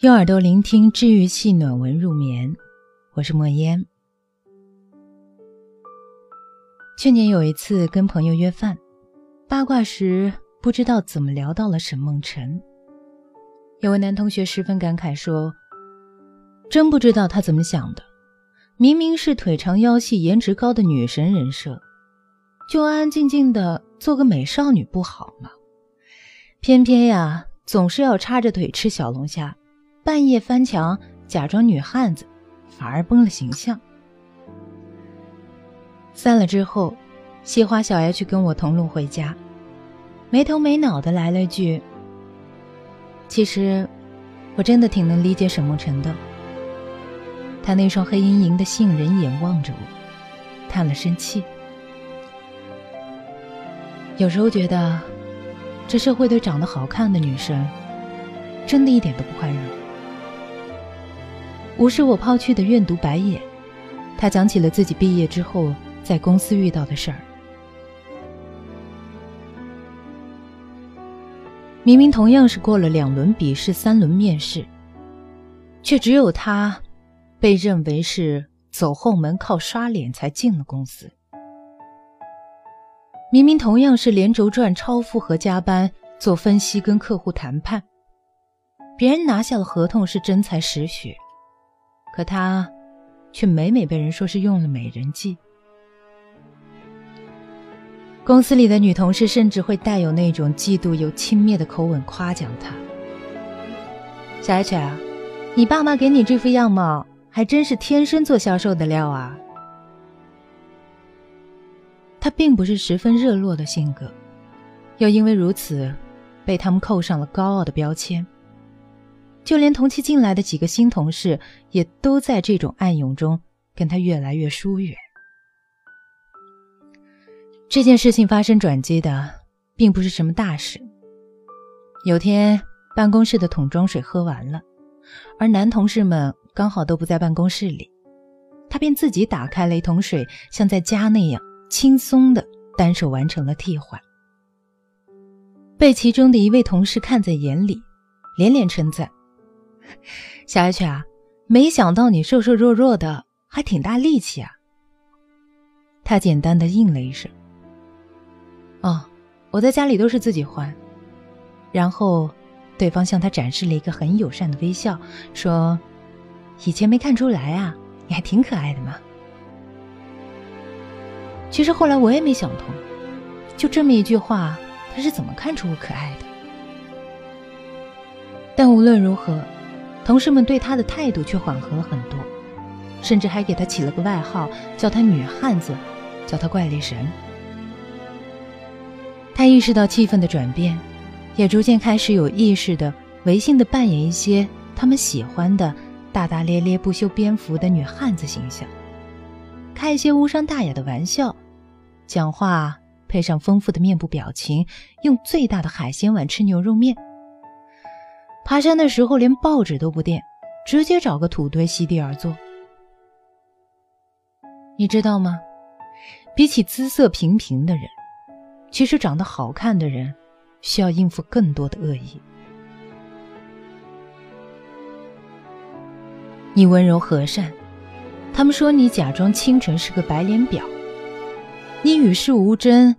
用耳朵聆听治愈系暖文入眠，我是莫烟。去年有一次跟朋友约饭，八卦时不知道怎么聊到了沈梦辰。有位男同学十分感慨说：“真不知道他怎么想的，明明是腿长腰细、颜值高的女神人设，就安安静静的做个美少女不好吗？偏偏呀，总是要叉着腿吃小龙虾。”半夜翻墙假装女汉子，反而崩了形象。散了之后，西花小 H 跟我同路回家，没头没脑的来了句：“其实，我真的挺能理解沈梦辰的。”他那双黑盈盈的杏仁眼望着我，叹了声气。有时候觉得，这社会对长得好看的女生，真的一点都不宽容。无视我抛去的怨毒白眼，他讲起了自己毕业之后在公司遇到的事儿。明明同样是过了两轮笔试、三轮面试，却只有他被认为是走后门、靠刷脸才进了公司。明明同样是连轴转、超负荷加班做分析、跟客户谈判，别人拿下了合同是真才实学。可他，却每每被人说是用了美人计。公司里的女同事甚至会带有那种嫉妒又轻蔑的口吻夸奖他：“小 H 啊，你爸妈给你这副样貌，还真是天生做销售的料啊。”他并不是十分热络的性格，又因为如此，被他们扣上了高傲的标签。就连同期进来的几个新同事，也都在这种暗涌中跟他越来越疏远。这件事情发生转机的，并不是什么大事。有天，办公室的桶装水喝完了，而男同事们刚好都不在办公室里，他便自己打开了一桶水，像在家那样轻松的单手完成了替换。被其中的一位同事看在眼里，连连称赞。小 H 啊，没想到你瘦瘦弱弱的，还挺大力气啊。他简单的应了一声：“哦，我在家里都是自己换。”然后，对方向他展示了一个很友善的微笑，说：“以前没看出来啊，你还挺可爱的嘛。”其实后来我也没想通，就这么一句话，他是怎么看出我可爱的？但无论如何。同事们对他的态度却缓和了很多，甚至还给他起了个外号，叫他“女汉子”，叫他“怪力神”。他意识到气氛的转变，也逐渐开始有意识的违心的扮演一些他们喜欢的大大咧咧、不修边幅的女汉子形象，开一些无伤大雅的玩笑，讲话配上丰富的面部表情，用最大的海鲜碗吃牛肉面。爬山的时候连报纸都不垫，直接找个土堆席地而坐。你知道吗？比起姿色平平的人，其实长得好看的人需要应付更多的恶意。你温柔和善，他们说你假装清纯是个白脸婊；你与世无争，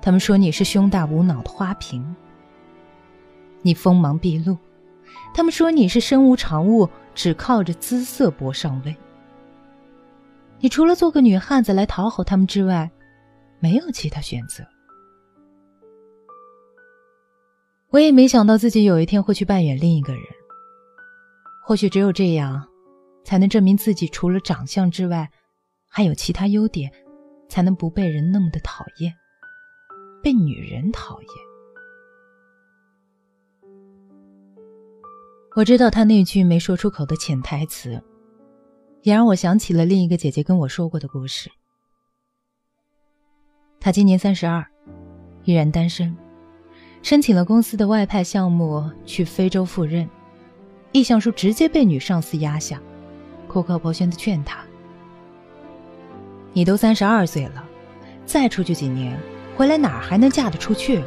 他们说你是胸大无脑的花瓶；你锋芒毕露。他们说你是身无长物，只靠着姿色博上位。你除了做个女汉子来讨好他们之外，没有其他选择。我也没想到自己有一天会去扮演另一个人。或许只有这样，才能证明自己除了长相之外，还有其他优点，才能不被人那么的讨厌，被女人讨厌。我知道他那句没说出口的潜台词，也让我想起了另一个姐姐跟我说过的故事。她今年三十二，依然单身，申请了公司的外派项目去非洲赴任，意向书直接被女上司压下，苦口婆心的劝她：“你都三十二岁了，再出去几年，回来哪儿还能嫁得出去？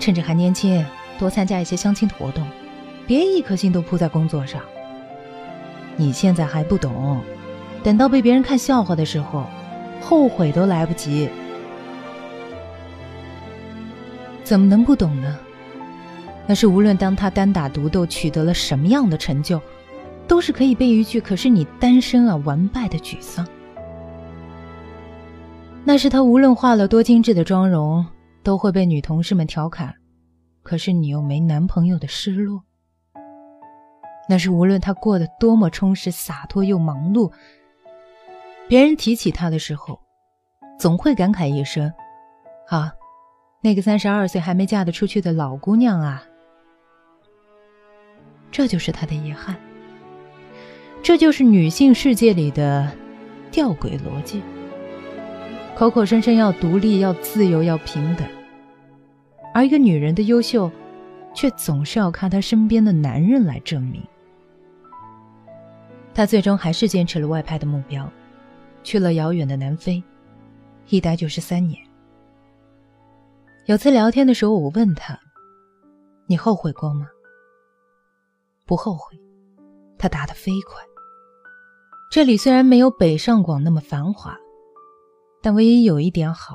趁着还年轻，多参加一些相亲活动。”别一颗心都扑在工作上。你现在还不懂，等到被别人看笑话的时候，后悔都来不及。怎么能不懂呢？那是无论当他单打独斗取得了什么样的成就，都是可以被一句“可是你单身啊”完败的沮丧。那是他无论化了多精致的妆容，都会被女同事们调侃。可是你又没男朋友的失落。那是无论他过得多么充实、洒脱又忙碌，别人提起他的时候，总会感慨一声：“啊，那个三十二岁还没嫁得出去的老姑娘啊。”这就是他的遗憾。这就是女性世界里的吊诡逻辑。口口声声要独立、要自由、要平等，而一个女人的优秀，却总是要靠她身边的男人来证明。他最终还是坚持了外派的目标，去了遥远的南非，一待就是三年。有次聊天的时候，我问他：“你后悔过吗？”不后悔，他答得飞快。这里虽然没有北上广那么繁华，但唯一有一点好，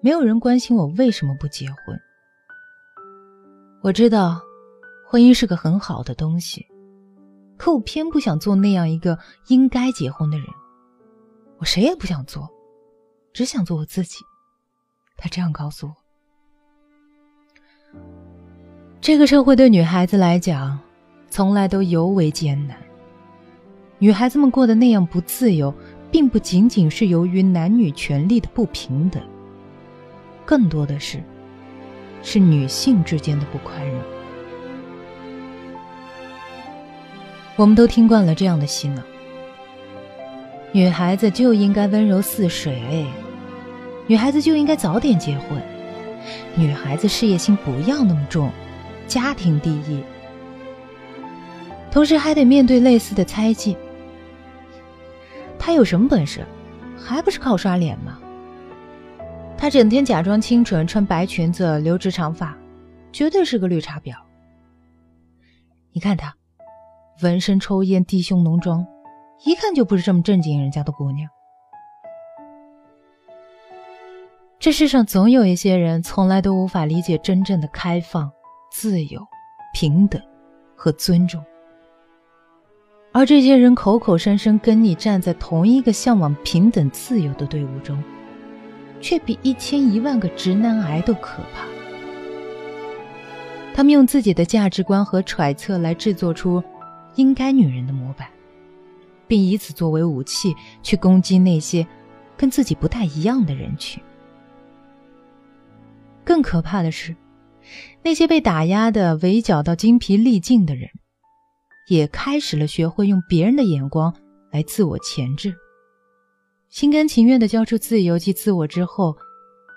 没有人关心我为什么不结婚。我知道，婚姻是个很好的东西，可我偏不想做那样一个应该结婚的人。我谁也不想做，只想做我自己。他这样告诉我。这个社会对女孩子来讲。从来都尤为艰难。女孩子们过得那样不自由，并不仅仅是由于男女权利的不平等，更多的是，是女性之间的不宽容。我们都听惯了这样的洗脑：女孩子就应该温柔似水，女孩子就应该早点结婚，女孩子事业心不要那么重，家庭第一。同时还得面对类似的猜忌。他有什么本事，还不是靠刷脸吗？他整天假装清纯，穿白裙子，留直长发，绝对是个绿茶婊。你看他，纹身、抽烟、低胸浓妆，一看就不是这么正经人家的姑娘。这世上总有一些人，从来都无法理解真正的开放、自由、平等和尊重。而这些人口口声声跟你站在同一个向往平等自由的队伍中，却比一千一万个直男癌都可怕。他们用自己的价值观和揣测来制作出应该女人的模板，并以此作为武器去攻击那些跟自己不太一样的人群。更可怕的是，那些被打压的围剿到精疲力尽的人。也开始了学会用别人的眼光来自我钳制，心甘情愿的交出自由及自我之后，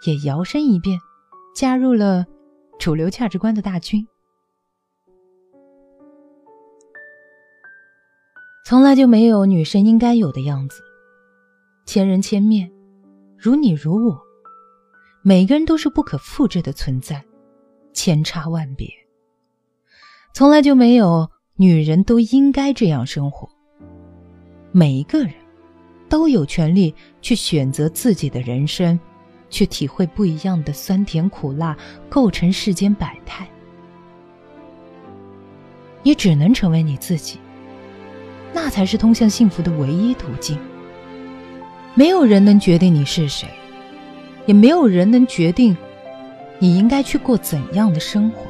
也摇身一变，加入了主流价值观的大军。从来就没有女生应该有的样子，千人千面，如你如我，每个人都是不可复制的存在，千差万别。从来就没有。女人都应该这样生活。每一个人，都有权利去选择自己的人生，去体会不一样的酸甜苦辣，构成世间百态。你只能成为你自己，那才是通向幸福的唯一途径。没有人能决定你是谁，也没有人能决定你应该去过怎样的生活。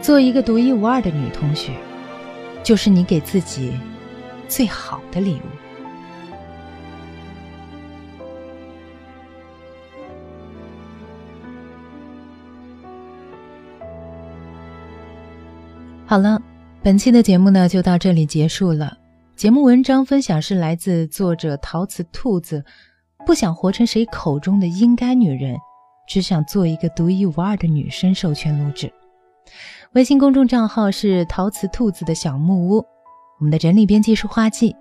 做一个独一无二的女同学，就是你给自己最好的礼物。好了，本期的节目呢就到这里结束了。节目文章分享是来自作者陶瓷兔子，不想活成谁口中的应该女人，只想做一个独一无二的女生授权录制。微信公众账号是陶瓷兔子的小木屋，我们的整理编辑是花季。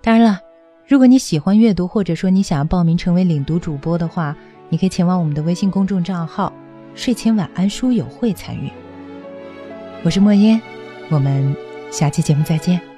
当然了，如果你喜欢阅读，或者说你想要报名成为领读主播的话，你可以前往我们的微信公众账号“睡前晚安书友会”参与。我是莫烟，我们下期节目再见。